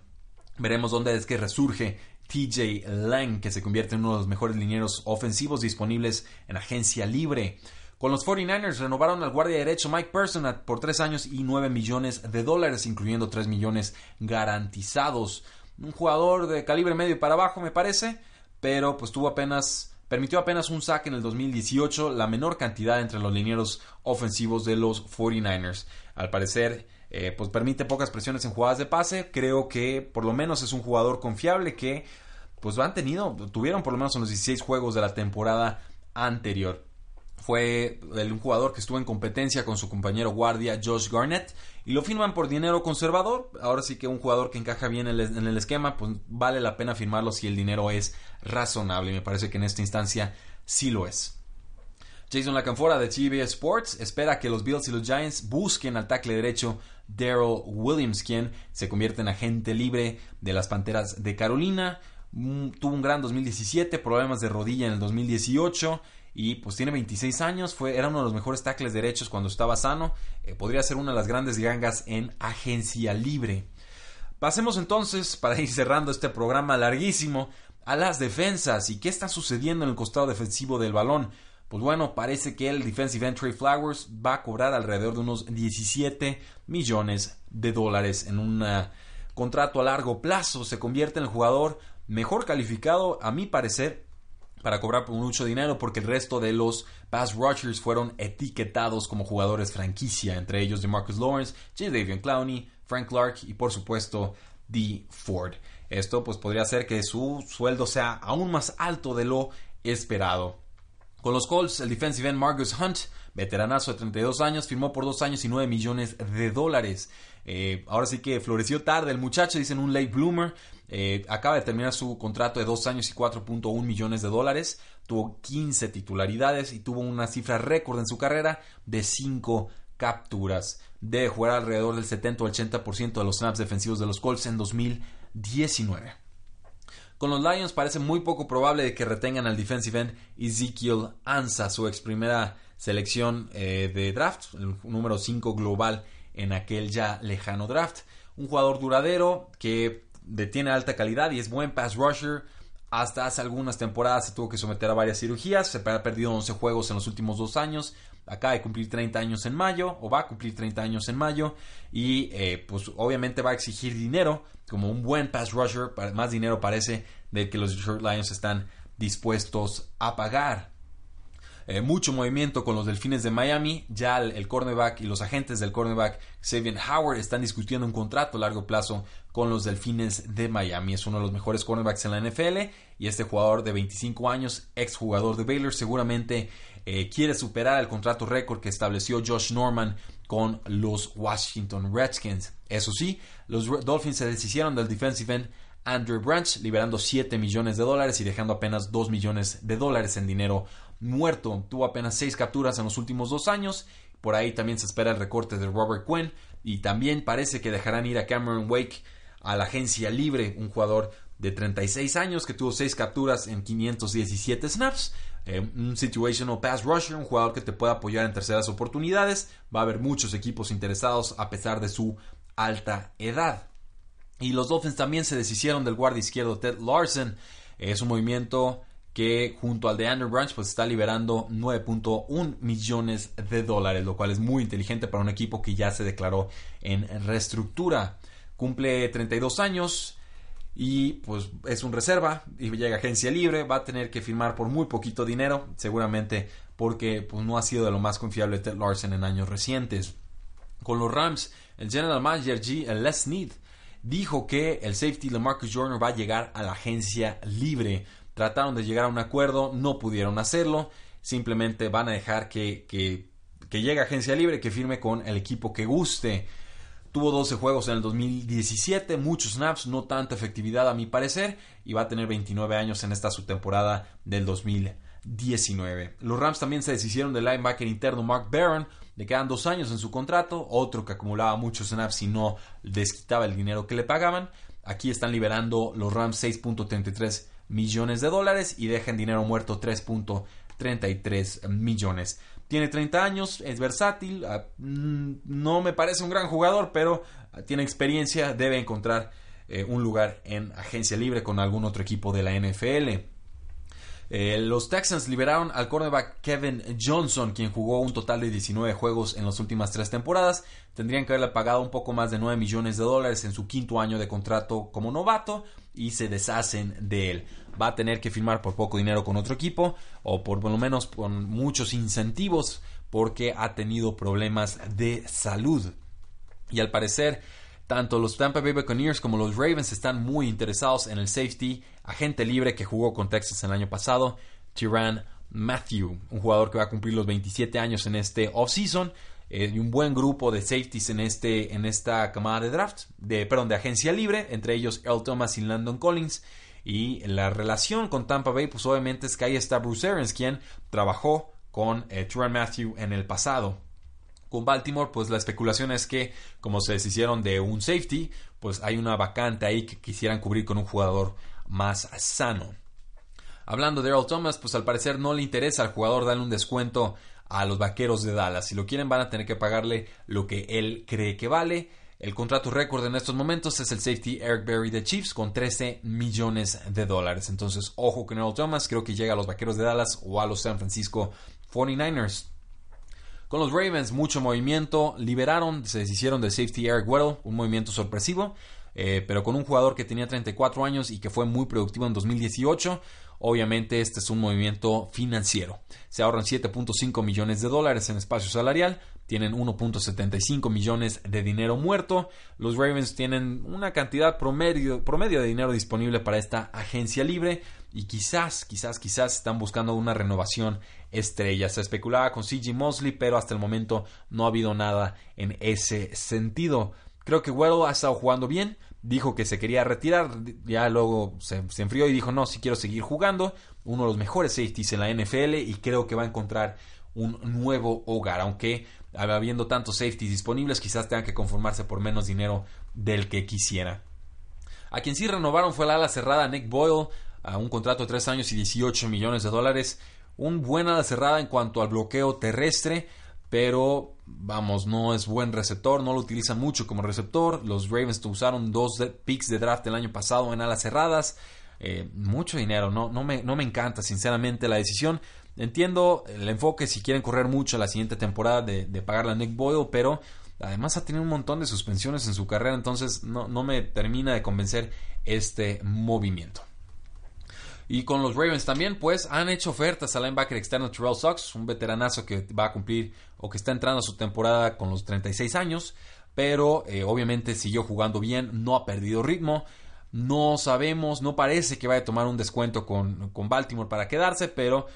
veremos dónde es que resurge TJ Lang, que se convierte en uno de los mejores linieros ofensivos disponibles en agencia libre. Con los 49ers renovaron al guardia derecho Mike Person por 3 años y 9 millones de dólares, incluyendo 3 millones garantizados. Un jugador de calibre medio para abajo, me parece, pero pues tuvo apenas permitió apenas un sack en el 2018, la menor cantidad entre los linieros ofensivos de los 49ers. Al parecer, eh, pues permite pocas presiones en jugadas de pase. Creo que por lo menos es un jugador confiable que pues han tenido, tuvieron por lo menos en los 16 juegos de la temporada anterior. Fue un jugador que estuvo en competencia con su compañero guardia Josh Garnett y lo firman por dinero conservador. Ahora sí que un jugador que encaja bien en el, en el esquema, pues vale la pena firmarlo si el dinero es razonable. Y me parece que en esta instancia sí lo es. Jason Lacanfora de CBS Sports espera que los Bills y los Giants busquen al tackle derecho Daryl Williams, quien se convierte en agente libre de las Panteras de Carolina. Mm, tuvo un gran 2017, problemas de rodilla en el 2018 y pues tiene 26 años, fue, era uno de los mejores tackles derechos cuando estaba sano, eh, podría ser una de las grandes gangas en agencia libre. Pasemos entonces, para ir cerrando este programa larguísimo, a las defensas y qué está sucediendo en el costado defensivo del balón. Pues bueno, parece que el defensive end Trey Flowers va a cobrar alrededor de unos 17 millones de dólares en un uh, contrato a largo plazo. Se convierte en el jugador mejor calificado, a mi parecer, para cobrar mucho dinero porque el resto de los pass rushers fueron etiquetados como jugadores franquicia, entre ellos de Marcus Lawrence, J. Davion Clowney, Frank Clark y por supuesto D. Ford. Esto pues podría hacer que su sueldo sea aún más alto de lo esperado. Con los Colts, el defensive end Marcus Hunt, veteranazo de 32 años, firmó por 2 años y 9 millones de dólares. Eh, ahora sí que floreció tarde el muchacho, dicen un late bloomer. Eh, acaba de terminar su contrato de 2 años y 4.1 millones de dólares. Tuvo 15 titularidades y tuvo una cifra récord en su carrera de 5 capturas. Debe jugar alrededor del 70 o 80% de los snaps defensivos de los Colts en 2019. Con los Lions parece muy poco probable que retengan al defensive end Ezekiel Ansa, su ex primera selección eh, de draft, el número 5 global en aquel ya lejano draft. Un jugador duradero que tiene alta calidad y es buen pass rusher. Hasta hace algunas temporadas se tuvo que someter a varias cirugías, se ha perdido 11 juegos en los últimos dos años, acaba de cumplir 30 años en mayo, o va a cumplir 30 años en mayo, y eh, pues obviamente va a exigir dinero, como un buen pass rusher, más dinero parece del que los Detroit Lions están dispuestos a pagar. Eh, mucho movimiento con los Delfines de Miami. Ya el, cornerback y los agentes del cornerback Xavier Howard están discutiendo un contrato a largo plazo con los Delfines de Miami. Es uno de los mejores cornerbacks en la NFL y este jugador de 25 años, ex jugador de Baylor, seguramente eh, quiere superar el contrato récord que estableció Josh Norman con los Washington Redskins. Eso sí, los Dolphins se deshicieron del defensive end Andrew Branch, liberando 7 millones de dólares y dejando apenas 2 millones de dólares en dinero muerto. Tuvo apenas 6 capturas en los últimos dos años. Por ahí también se espera el recorte de Robert Quinn. Y también parece que dejarán ir a Cameron Wake a la agencia libre, un jugador de 36 años que tuvo 6 capturas en 517 snaps. Eh, un situational pass rusher, un jugador que te puede apoyar en terceras oportunidades. Va a haber muchos equipos interesados a pesar de su alta edad. Y los Dolphins también se deshicieron del guardia izquierdo Ted Larson. Es un movimiento que junto al de Andrew Branch pues está liberando 9.1 millones de dólares, lo cual es muy inteligente para un equipo que ya se declaró en reestructura. Cumple 32 años y pues es un reserva y llega a agencia libre, va a tener que firmar por muy poquito dinero, seguramente porque pues, no ha sido de lo más confiable Ted Larson en años recientes. Con los Rams, el general manager G. Les Need dijo que el safety Marcus Joyner va a llegar a la agencia libre. Trataron de llegar a un acuerdo, no pudieron hacerlo. Simplemente van a dejar que, que, llegue agencia libre, que firme con el equipo que guste. Tuvo 12 juegos en el 2017, muchos snaps, no tanta efectividad a mi parecer, y va a tener 29 años en esta subtemporada del 2019. Los Rams también se deshicieron del linebacker interno Mark Barron, le quedan dos años en su contrato, otro que acumulaba muchos snaps y no desquitaba el dinero que le pagaban. Aquí están liberando los Rams 6.33 millones de dólares y dejan dinero muerto 3.33 millones. Tiene 30 años, es versátil, ah, mm, no me parece un gran jugador, pero tiene experiencia, debe encontrar eh, un lugar en agencia libre con algún otro equipo de la NFL. Eh, los Texans liberaron al cornerback Kevin Johnson, quien jugó un total de 19 juegos en las últimas tres temporadas. Tendrían que haberle pagado un poco más de 9 millones de dólares en su quinto año de contrato como novato y se deshacen de él. Va a tener que firmar por poco dinero con otro equipo o por, lo menos con muchos incentivos porque ha tenido problemas de salud. Y al parecer tanto los Tampa Bay Buccaneers como los Ravens están muy interesados en el safety agente libre que jugó con Texas el año pasado, Tyrann Matthew, un jugador que va a cumplir los 27 años en este offseason. Eh, y un buen grupo de safeties en, este, en esta camada de draft, de, perdón, de agencia libre, entre ellos Earl Thomas y Landon Collins. Y la relación con Tampa Bay, pues obviamente es que ahí está Bruce Arians, quien trabajó con eh, Tyrann Matthew en el pasado con Baltimore, pues la especulación es que como se deshicieron de un safety, pues hay una vacante ahí que quisieran cubrir con un jugador más sano. Hablando de Earl Thomas, pues al parecer no le interesa al jugador darle un descuento a los vaqueros de Dallas. Si lo quieren van a tener que pagarle lo que él cree que vale. El contrato récord en estos momentos es el safety Eric Berry de Chiefs con 13 millones de dólares. Entonces, ojo con Earl Thomas, creo que llega a los vaqueros de Dallas o a los San Francisco 49ers. Con los Ravens, mucho movimiento. Liberaron, se deshicieron del safety Eric Weddle, un movimiento sorpresivo. Eh, pero con un jugador que tenía 34 años y que fue muy productivo en 2018. Obviamente este es un movimiento financiero. Se ahorran 7.5 millones de dólares en espacio salarial, tienen 1.75 millones de dinero muerto. Los Ravens tienen una cantidad promedio, promedio de dinero disponible para esta agencia libre y quizás, quizás, quizás están buscando una renovación estrella. Se especulaba con CG Mosley, pero hasta el momento no ha habido nada en ese sentido. Creo que Weddle ha estado jugando bien. Dijo que se quería retirar. Ya luego se, enfrió y dijo: No, si quiero seguir jugando. Uno de los mejores safeties en la NFL y creo que va a encontrar un nuevo hogar. Aunque habiendo tantos safeties disponibles, quizás tengan que conformarse por menos dinero del que quisiera. A quien sí renovaron fue la ala cerrada Nick Boyle a un contrato de 3 años y 18 millones de dólares un buen ala cerrada en cuanto al bloqueo terrestre, pero vamos, no es buen receptor, no lo utilizan mucho como receptor. Los Ravens usaron dos picks de draft el año pasado en alas cerradas. Eh, mucho dinero, no, no, me, no me encanta sinceramente la decisión. Entiendo el enfoque si quieren correr mucho la siguiente temporada de, de pagarle a Nick Boyle, pero además ha tenido un montón de suspensiones en su carrera, entonces no, no me termina de convencer este movimiento. Y con los Ravens también, pues han hecho ofertas al linebacker externo Terrell Sox, un veteranazo que va a cumplir o que está entrando a su temporada con los 36 años, pero eh, obviamente siguió jugando bien, no ha perdido ritmo. No sabemos, no parece que vaya a tomar un descuento con, con Baltimore para quedarse, pero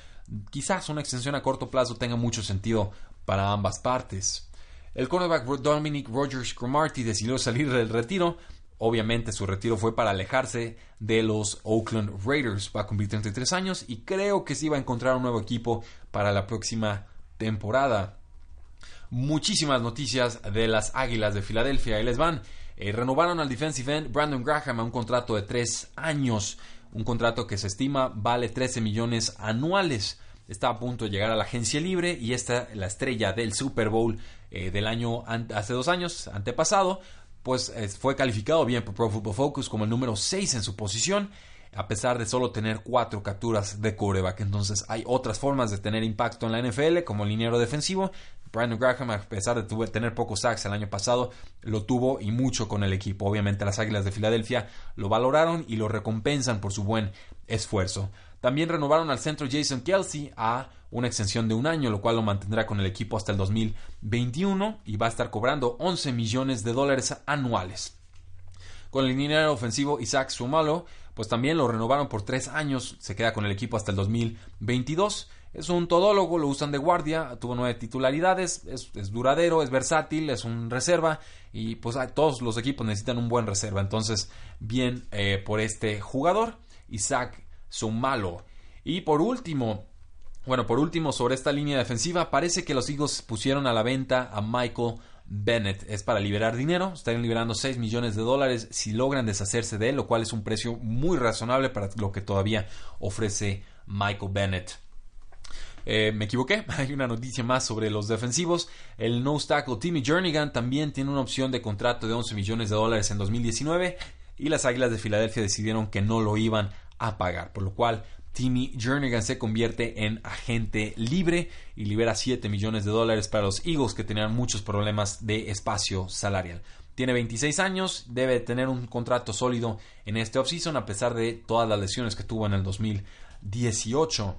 quizás una extensión a corto plazo tenga mucho sentido para ambas partes. El cornerback Dominic Rogers Cromartie decidió salir del retiro Obviamente su retiro fue para alejarse de los Oakland Raiders. Va a cumplir 33 años y creo que sí va a encontrar un nuevo equipo para la próxima temporada. Muchísimas noticias de las Águilas de Filadelfia. Ahí les van. Eh, renovaron al defensive end Brandon Graham a un contrato de 3 años. Un contrato que se estima vale 13 millones anuales. Está a punto de llegar a la agencia libre y esta, la estrella del Super Bowl eh, del año hace dos años, antepasado, pues fue calificado bien por Pro Football Focus como el número 6 en su posición, a pesar de solo tener 4 capturas de quarterback. Entonces hay otras formas de tener impacto en la NFL, como liniero defensivo. Brandon Graham, a pesar de tener pocos sacks el año pasado, lo tuvo y mucho con el equipo. Obviamente las Águilas de Filadelfia lo valoraron y lo recompensan por su buen esfuerzo. También renovaron al centro Jason Kelsey a una extensión de un año, lo cual lo mantendrá con el equipo hasta el 2021 y va a estar cobrando 11 millones de dólares anuales. Con el liniero ofensivo Isaac Sumalo, pues también lo renovaron por tres años, se queda con el equipo hasta el 2022. Es un todólogo, lo usan de guardia, tuvo nueve titularidades, es, duradero, es versátil, es un reserva y pues todos los equipos necesitan un buen reserva. Entonces, bien eh, por este jugador, Isaac Sumalo. Y por último, bueno, por último, sobre esta línea defensiva, parece que los Eagles pusieron a la venta a Michael Bennett. Es para liberar dinero, estarían liberando 6 millones de dólares si logran deshacerse de él, lo cual es un precio muy razonable para lo que todavía ofrece Michael Bennett. Eh, me equivoqué, *laughs* hay una noticia más sobre los defensivos. El no tackle Timmy Jernigan también tiene una opción de contrato de 11 millones de dólares en 2019 y las Águilas de Filadelfia decidieron que no lo iban a pagar, por lo cual Timmy Jernigan se convierte en agente libre y libera 7 millones de dólares para los Eagles que tenían muchos problemas de espacio salarial. Tiene 26 años, debe tener un contrato sólido en este offseason a pesar de todas las lesiones que tuvo en el 2018.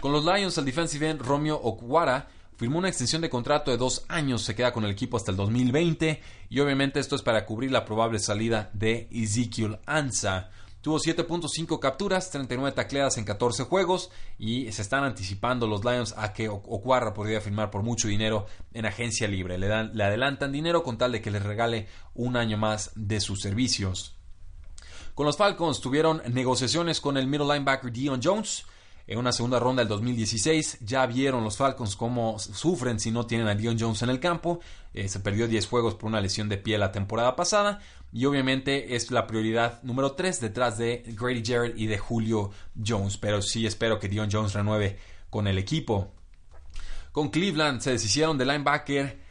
Con los Lions, el defensive end Romeo Okwara firmó una extensión de contrato de dos años, se queda con el equipo hasta el 2020 y obviamente esto es para cubrir la probable salida de Ezekiel Ansa. Tuvo 7.5 capturas, 39 tacleadas en 14 juegos y se están anticipando los Lions a que Okwara podría firmar por mucho dinero en agencia libre. Le, dan, le adelantan dinero con tal de que les regale un año más de sus servicios. Con los Falcons tuvieron negociaciones con el middle linebacker Dion Jones en una segunda ronda del 2016. Ya vieron los Falcons cómo sufren si no tienen a Dion Jones en el campo. Eh, se perdió 10 juegos por una lesión de pie la temporada pasada. Y obviamente es la prioridad número 3 detrás de Grady Jarrett y de Julio Jones. Pero sí espero que Dion Jones renueve con el equipo. Con Cleveland se deshicieron de linebacker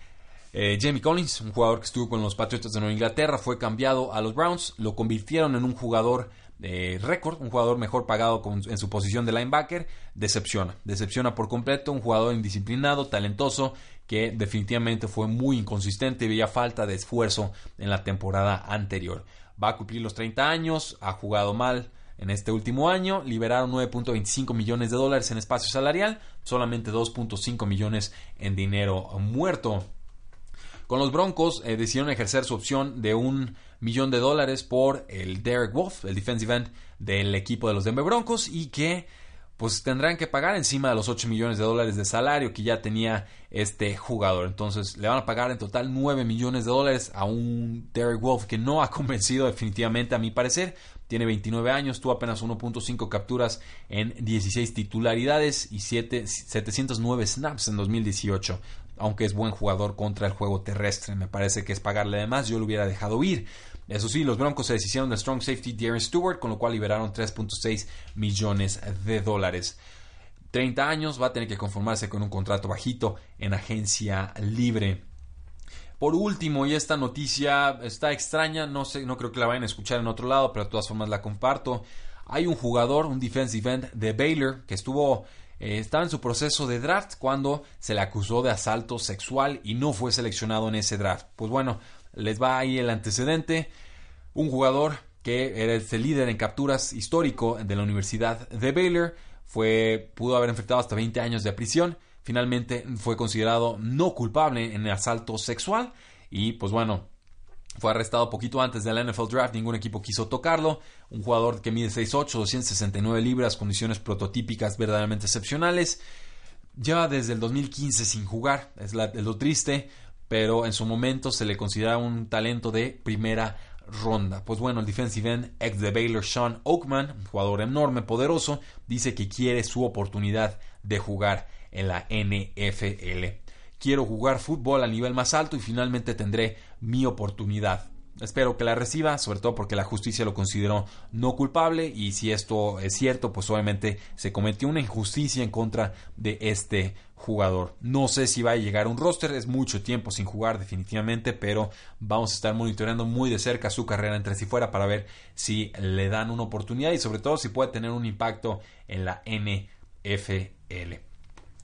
eh, Jamie Collins, un jugador que estuvo con los Patriots de Nueva Inglaterra, fue cambiado a los Browns, lo convirtieron en un jugador eh, un jugador mejor pagado en su posición de linebacker, decepciona, decepciona por completo, un jugador indisciplinado, talentoso, que definitivamente fue muy inconsistente y veía falta de esfuerzo en la temporada anterior. Va a cumplir los 30 años, ha jugado mal en este último año, liberaron 9.25 millones de dólares en espacio salarial, solamente 2.5 millones en dinero muerto. Con los Broncos eh, decidieron ejercer su opción de un millón de dólares por el Derek Wolf, el defensive end del equipo de los Denver Broncos, y que pues tendrán que pagar encima de los 8 millones de dólares de salario que ya tenía este jugador. Entonces le van a pagar en total 9 millones de dólares a un Derek Wolf que no ha *laughs* convencido definitivamente a mi parecer. Tiene 29 años, tuvo apenas 1.5 capturas en 16 titularidades y 7, 709 snaps en 2018 aunque es buen jugador contra el juego terrestre. Me parece que es pagarle de más, yo lo hubiera dejado ir. Eso sí, los Broncos se deshicieron de strong safety Darren Stewart, con lo cual liberaron 3.6 millones de dólares. 30 años, va a tener que conformarse con un contrato bajito en agencia libre. Por último, y esta noticia está extraña, no sé, no creo que la vayan a escuchar en otro lado, pero de todas formas la comparto. Hay un jugador, un defensive end de Baylor, que estuvo eh, estaba en su proceso de draft cuando se le acusó de asalto sexual y no fue seleccionado en ese draft. Pues bueno, les va ahí el antecedente. Un jugador que era el líder en capturas histórico de la Universidad de Baylor, fue, pudo haber enfrentado hasta 20 años de prisión. Finalmente fue considerado no culpable en el asalto sexual y pues bueno, fue arrestado poquito antes del NFL Draft, ningún equipo quiso tocarlo. Un jugador que mide 6'8, 269 libras, condiciones prototípicas verdaderamente excepcionales. Lleva desde el 2015 sin jugar, es, lo triste, pero en su momento se le considera un talento de primera ronda. Pues bueno, el defensive end ex de Baylor, Sean Oakman, un jugador enorme, poderoso, dice que quiere su oportunidad de jugar en la NFL quiero jugar fútbol a nivel más alto y finalmente tendré mi oportunidad. Espero que la reciba, sobre todo porque la justicia lo consideró no culpable y si esto es cierto, pues obviamente se cometió una injusticia en contra de este jugador. No sé si va a llegar a un roster, es mucho tiempo sin jugar definitivamente, pero vamos a estar monitoreando muy de cerca su carrera entre sí fuera para ver si le dan una oportunidad y sobre todo si puede tener un impacto en la NFL.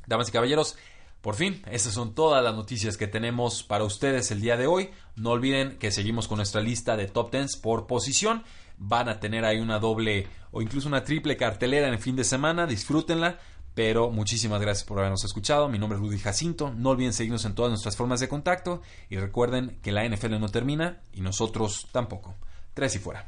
Damas y caballeros, por fin, esas son todas las noticias que tenemos para ustedes el día de hoy. No olviden que seguimos con nuestra lista de top 10 por posición. Van a tener ahí una doble o incluso una triple cartelera en el fin de semana. Disfrútenla. Pero muchísimas gracias por habernos escuchado. Mi nombre es Rudy Jacinto. No olviden seguirnos en todas nuestras formas de contacto. Y recuerden que la NFL no termina y nosotros tampoco. Tres y fuera.